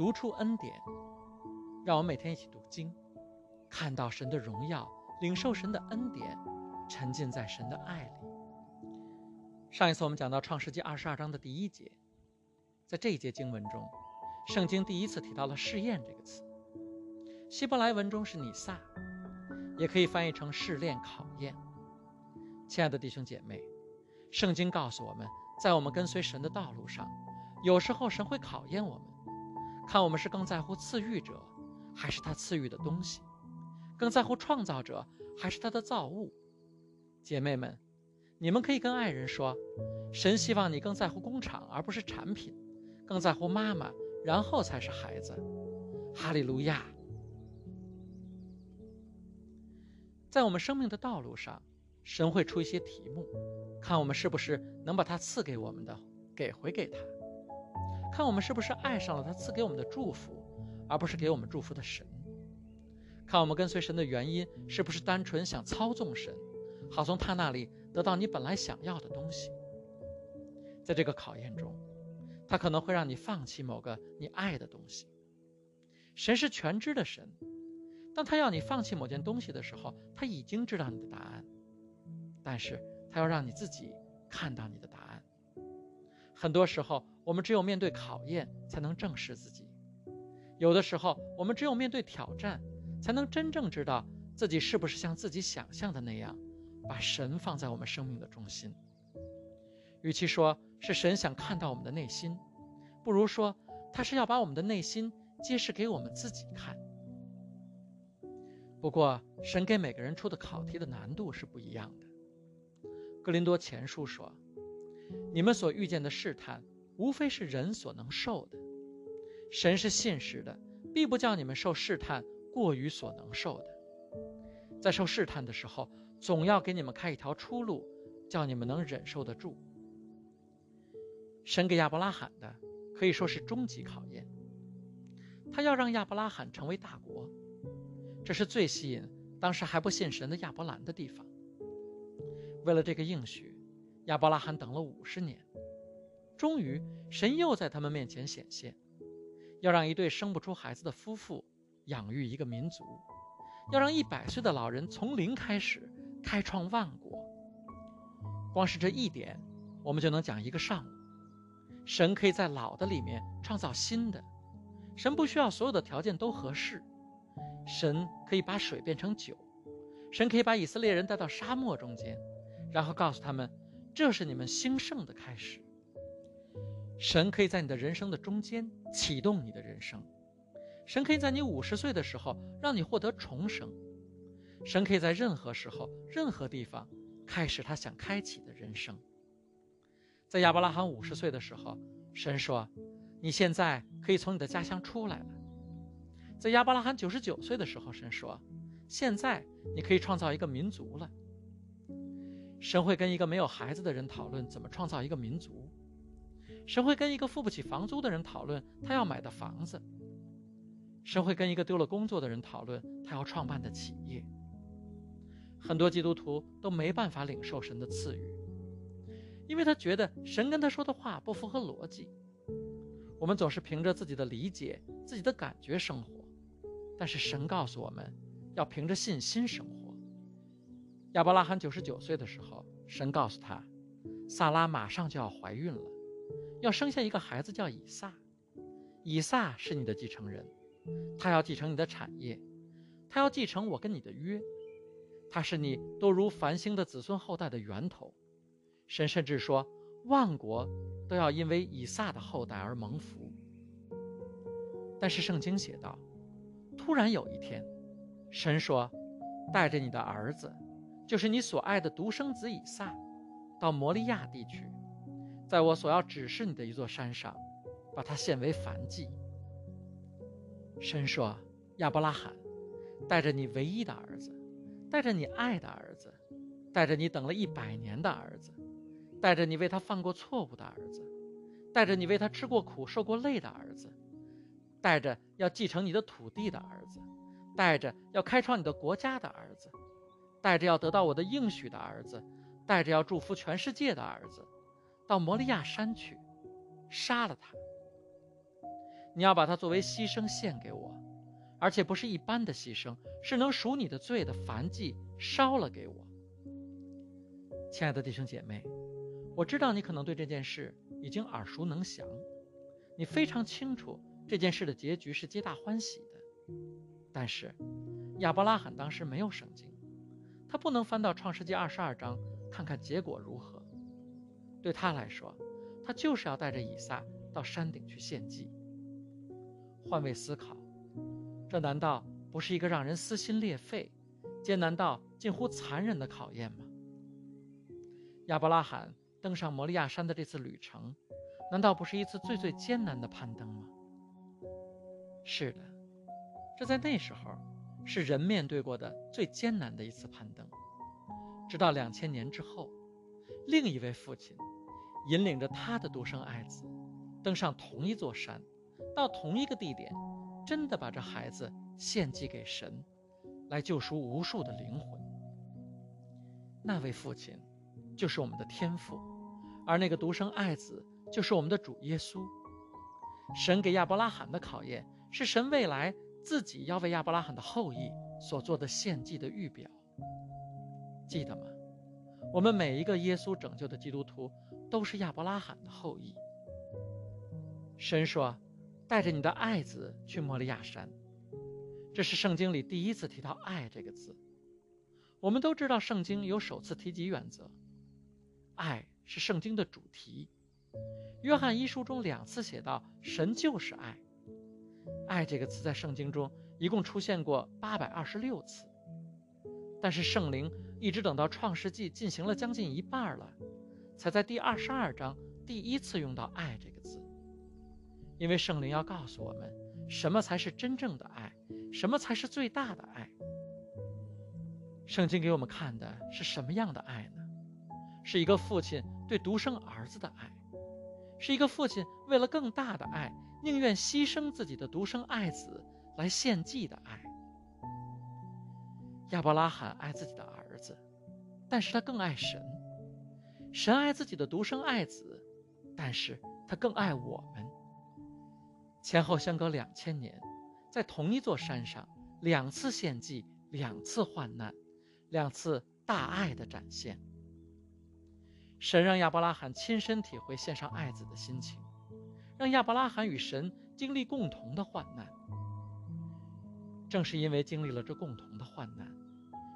读出恩典，让我们每天一起读经，看到神的荣耀，领受神的恩典，沉浸在神的爱里。上一次我们讲到创世纪二十二章的第一节，在这一节经文中，圣经第一次提到了试验这个词，希伯来文中是尼撒，也可以翻译成试炼、考验。亲爱的弟兄姐妹，圣经告诉我们，在我们跟随神的道路上，有时候神会考验我们，看我们是更在乎赐予者，还是他赐予的东西，更在乎创造者，还是他的造物。姐妹们。你们可以跟爱人说，神希望你更在乎工厂而不是产品，更在乎妈妈，然后才是孩子。哈利路亚！在我们生命的道路上，神会出一些题目，看我们是不是能把他赐给我们的给回给他，看我们是不是爱上了他赐给我们的祝福，而不是给我们祝福的神，看我们跟随神的原因是不是单纯想操纵神，好从他那里。得到你本来想要的东西，在这个考验中，他可能会让你放弃某个你爱的东西。神是全知的神，当他要你放弃某件东西的时候，他已经知道你的答案，但是他要让你自己看到你的答案。很多时候，我们只有面对考验，才能正视自己；有的时候，我们只有面对挑战，才能真正知道自己是不是像自己想象的那样。把神放在我们生命的中心，与其说是神想看到我们的内心，不如说他是要把我们的内心揭示给我们自己看。不过，神给每个人出的考题的难度是不一样的。格林多前书说：“你们所遇见的试探，无非是人所能受的。神是信实的，必不叫你们受试探过于所能受的。在受试探的时候。”总要给你们开一条出路，叫你们能忍受得住。神给亚伯拉罕的可以说是终极考验，他要让亚伯拉罕成为大国，这是最吸引当时还不信神的亚伯兰的地方。为了这个应许，亚伯拉罕等了五十年，终于神又在他们面前显现，要让一对生不出孩子的夫妇养育一个民族，要让一百岁的老人从零开始。开创万国，光是这一点，我们就能讲一个上午。神可以在老的里面创造新的，神不需要所有的条件都合适。神可以把水变成酒，神可以把以色列人带到沙漠中间，然后告诉他们，这是你们兴盛的开始。神可以在你的人生的中间启动你的人生，神可以在你五十岁的时候让你获得重生。神可以在任何时候、任何地方开始他想开启的人生。在亚伯拉罕五十岁的时候，神说：“你现在可以从你的家乡出来了。”在亚伯拉罕九十九岁的时候，神说：“现在你可以创造一个民族了。”神会跟一个没有孩子的人讨论怎么创造一个民族，神会跟一个付不起房租的人讨论他要买的房子，神会跟一个丢了工作的人讨论他要创办的企业。很多基督徒都没办法领受神的赐予，因为他觉得神跟他说的话不符合逻辑。我们总是凭着自己的理解、自己的感觉生活，但是神告诉我们要凭着信心生活。亚伯拉罕九十九岁的时候，神告诉他，萨拉马上就要怀孕了，要生下一个孩子叫以撒。以撒是你的继承人，他要继承你的产业，他要继承我跟你的约。他是你多如繁星的子孙后代的源头，神甚至说，万国都要因为以撒的后代而蒙福。但是圣经写道，突然有一天，神说，带着你的儿子，就是你所爱的独生子以撒，到摩利亚地区，在我所要指示你的一座山上，把他献为燔祭。神说，亚伯拉罕，带着你唯一的儿子。带着你爱的儿子，带着你等了一百年的儿子，带着你为他犯过错误的儿子，带着你为他吃过苦、受过累的儿子，带着要继承你的土地的儿子，带着要开创你的国家的儿子，带着要得到我的应许的儿子，带着要祝福全世界的儿子，到摩利亚山去，杀了他。你要把它作为牺牲献给我，而且不是一般的牺牲，是能赎你的罪的燔祭，烧了给我。亲爱的弟兄姐妹，我知道你可能对这件事已经耳熟能详，你非常清楚这件事的结局是皆大欢喜的。但是，亚伯拉罕当时没有圣经，他不能翻到创世纪二十二章看看结果如何。对他来说，他就是要带着以撒到山顶去献祭。换位思考，这难道不是一个让人撕心裂肺、艰难到近乎残忍的考验吗？亚伯拉罕登上摩利亚山的这次旅程，难道不是一次最最艰难的攀登吗？是的，这在那时候是人面对过的最艰难的一次攀登。直到两千年之后，另一位父亲引领着他的独生爱子登上同一座山。到同一个地点，真的把这孩子献祭给神，来救赎无数的灵魂。那位父亲，就是我们的天父，而那个独生爱子，就是我们的主耶稣。神给亚伯拉罕的考验，是神未来自己要为亚伯拉罕的后裔所做的献祭的预表。记得吗？我们每一个耶稣拯救的基督徒，都是亚伯拉罕的后裔。神说。带着你的爱子去摩利亚山，这是圣经里第一次提到“爱”这个字。我们都知道，圣经有首次提及原则，爱是圣经的主题。约翰一书中两次写到“神就是爱”，“爱”这个词在圣经中一共出现过八百二十六次，但是圣灵一直等到创世纪进行了将近一半了，才在第二十二章第一次用到“爱”这个字。因为圣灵要告诉我们，什么才是真正的爱，什么才是最大的爱。圣经给我们看的是什么样的爱呢？是一个父亲对独生儿子的爱，是一个父亲为了更大的爱，宁愿牺牲自己的独生爱子来献祭的爱。亚伯拉罕爱自己的儿子，但是他更爱神。神爱自己的独生爱子，但是他更爱我们。前后相隔两千年，在同一座山上，两次献祭，两次患难，两次大爱的展现。神让亚伯拉罕亲身体会献上爱子的心情，让亚伯拉罕与神经历共同的患难。正是因为经历了这共同的患难，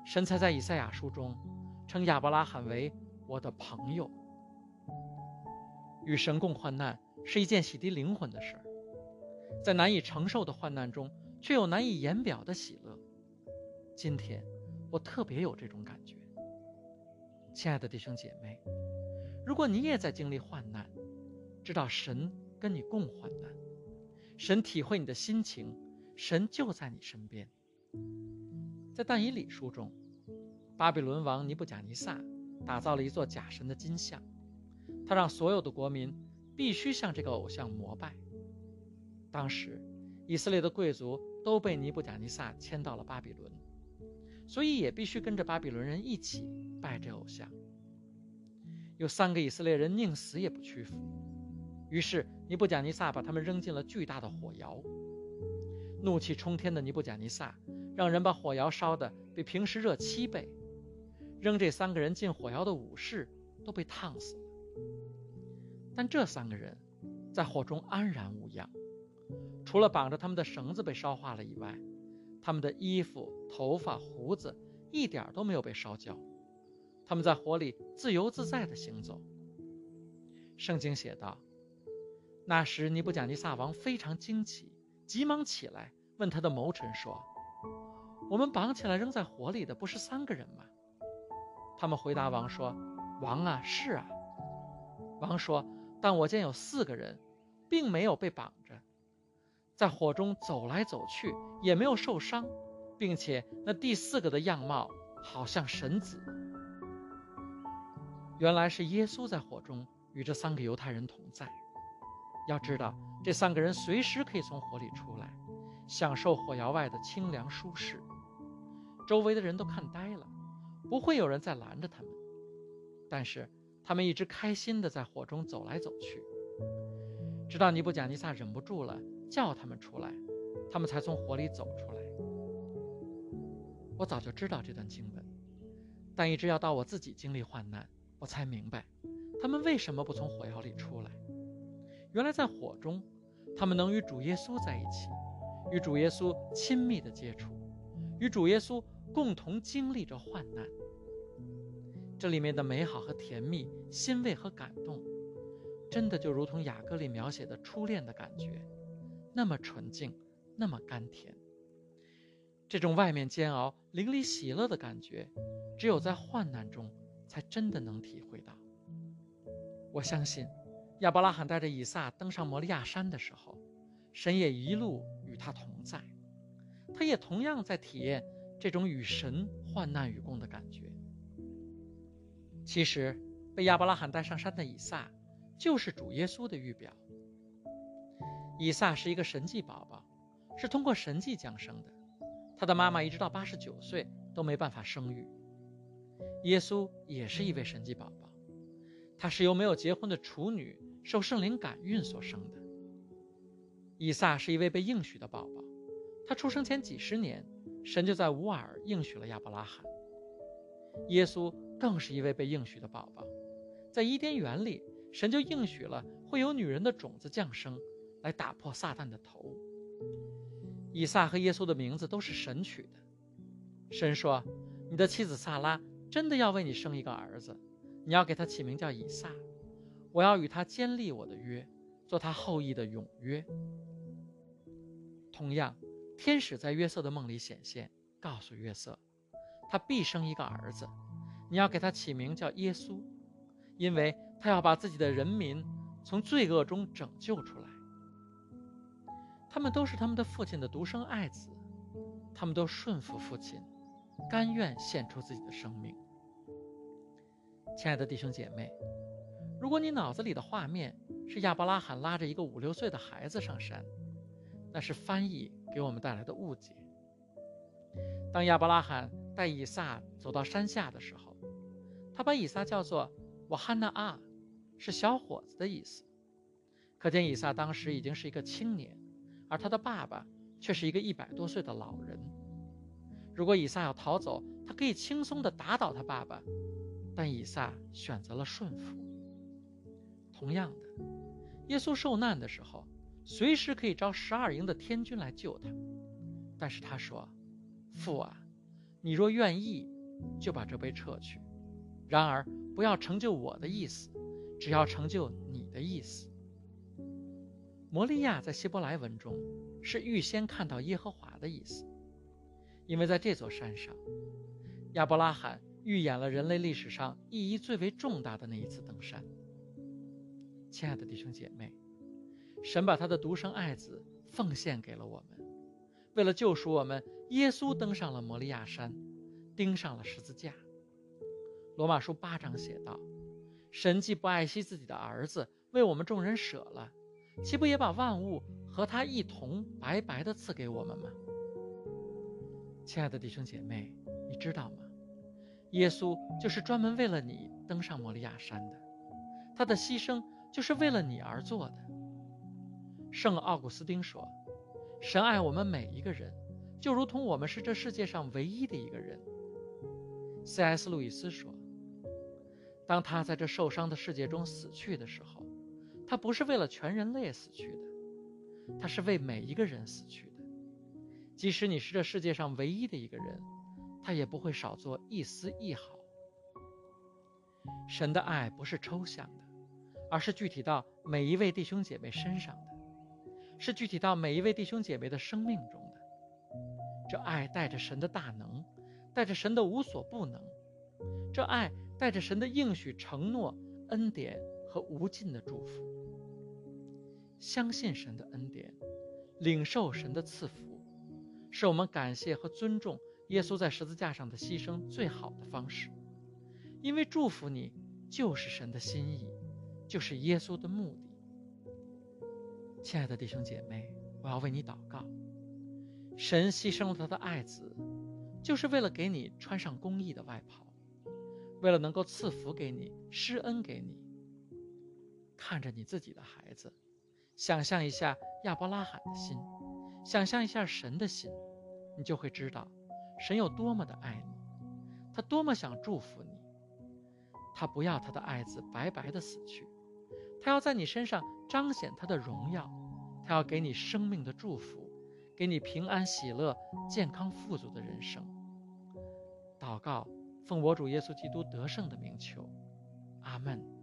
神才在以赛亚书中称亚伯拉罕为我的朋友。与神共患难是一件洗涤灵魂的事儿。在难以承受的患难中，却有难以言表的喜乐。今天，我特别有这种感觉。亲爱的弟兄姐妹，如果你也在经历患难，知道神跟你共患难，神体会你的心情，神就在你身边。在但以理书中，巴比伦王尼布甲尼撒打造了一座假神的金像，他让所有的国民必须向这个偶像膜拜。当时，以色列的贵族都被尼布甲尼撒迁到了巴比伦，所以也必须跟着巴比伦人一起拜这偶像。有三个以色列人宁死也不屈服，于是尼布甲尼撒把他们扔进了巨大的火窑。怒气冲天的尼布甲尼撒让人把火窑烧得比平时热七倍，扔这三个人进火窑的武士都被烫死了。但这三个人在火中安然无恙。除了绑着他们的绳子被烧化了以外，他们的衣服、头发、胡子一点都没有被烧焦。他们在火里自由自在地行走。圣经写道：“那时尼布甲尼撒王非常惊奇，急忙起来问他的谋臣说：‘我们绑起来扔在火里的不是三个人吗？’他们回答王说：‘王啊，是啊。’王说：‘但我见有四个人，并没有被绑着。’”在火中走来走去，也没有受伤，并且那第四个的样貌好像神子。原来是耶稣在火中与这三个犹太人同在。要知道，这三个人随时可以从火里出来，享受火窑外的清凉舒适。周围的人都看呆了，不会有人再拦着他们。但是他们一直开心地在火中走来走去。直到尼布甲尼撒忍不住了，叫他们出来，他们才从火里走出来。我早就知道这段经文，但一直要到我自己经历患难，我才明白，他们为什么不从火窑里出来。原来在火中，他们能与主耶稣在一起，与主耶稣亲密的接触，与主耶稣共同经历着患难。这里面的美好和甜蜜、欣慰和感动，真的就如同雅歌里描写的初恋的感觉，那么纯净，那么甘甜。这种外面煎熬、灵里喜乐的感觉，只有在患难中才真的能体会到。我相信，亚伯拉罕带着以撒登上摩利亚山的时候，神也一路与他同在，他也同样在体验这种与神患难与共的感觉。其实，被亚伯拉罕带上山的以撒，就是主耶稣的预表。以撒是一个神迹宝宝，是通过神迹降生的。他的妈妈一直到八十九岁都没办法生育。耶稣也是一位神迹宝宝，他是由没有结婚的处女受圣灵感孕所生的。以撒是一位被应许的宝宝，他出生前几十年，神就在乌尔应许了亚伯拉罕。耶稣。更是一位被应许的宝宝，在伊甸园里，神就应许了会有女人的种子降生，来打破撒旦的头。以撒和耶稣的名字都是神取的。神说：“你的妻子萨拉真的要为你生一个儿子，你要给他起名叫以撒。我要与他坚立我的约，做他后裔的永约。”同样，天使在约瑟的梦里显现，告诉约瑟，他必生一个儿子。你要给他起名叫耶稣，因为他要把自己的人民从罪恶中拯救出来。他们都是他们的父亲的独生爱子，他们都顺服父亲，甘愿献出自己的生命。亲爱的弟兄姐妹，如果你脑子里的画面是亚伯拉罕拉着一个五六岁的孩子上山，那是翻译给我们带来的误解。当亚伯拉罕带以撒走到山下的时候，他把以撒叫做“瓦哈纳阿”，是小伙子的意思。可见以撒当时已经是一个青年，而他的爸爸却是一个一百多岁的老人。如果以撒要逃走，他可以轻松地打倒他爸爸，但以撒选择了顺服。同样的，耶稣受难的时候，随时可以招十二营的天军来救他，但是他说：“父啊，你若愿意，就把这杯撤去。”然而，不要成就我的意思，只要成就你的意思。摩利亚在希伯来文中是预先看到耶和华的意思，因为在这座山上，亚伯拉罕预演了人类历史上意义最为重大的那一次登山。亲爱的弟兄姐妹，神把他的独生爱子奉献给了我们，为了救赎我们，耶稣登上了摩利亚山，钉上了十字架。罗马书八章写道：“神既不爱惜自己的儿子，为我们众人舍了，岂不也把万物和他一同白白的赐给我们吗？”亲爱的弟兄姐妹，你知道吗？耶稣就是专门为了你登上摩利亚山的，他的牺牲就是为了你而做的。圣奥古斯丁说：“神爱我们每一个人，就如同我们是这世界上唯一的一个人。”C.S. 路易斯说。当他在这受伤的世界中死去的时候，他不是为了全人类死去的，他是为每一个人死去的。即使你是这世界上唯一的一个人，他也不会少做一丝一毫。神的爱不是抽象的，而是具体到每一位弟兄姐妹身上的，是具体到每一位弟兄姐妹的生命中的。这爱带着神的大能，带着神的无所不能，这爱。带着神的应许、承诺、恩典和无尽的祝福，相信神的恩典，领受神的赐福，是我们感谢和尊重耶稣在十字架上的牺牲最好的方式。因为祝福你就是神的心意，就是耶稣的目的。亲爱的弟兄姐妹，我要为你祷告。神牺牲了他的爱子，就是为了给你穿上公义的外袍。为了能够赐福给你，施恩给你，看着你自己的孩子，想象一下亚伯拉罕的心，想象一下神的心，你就会知道，神有多么的爱你，他多么想祝福你。他不要他的爱子白白的死去，他要在你身上彰显他的荣耀，他要给你生命的祝福，给你平安喜乐、健康富足的人生。祷告，奉我主耶稣基督得胜的名求，阿门。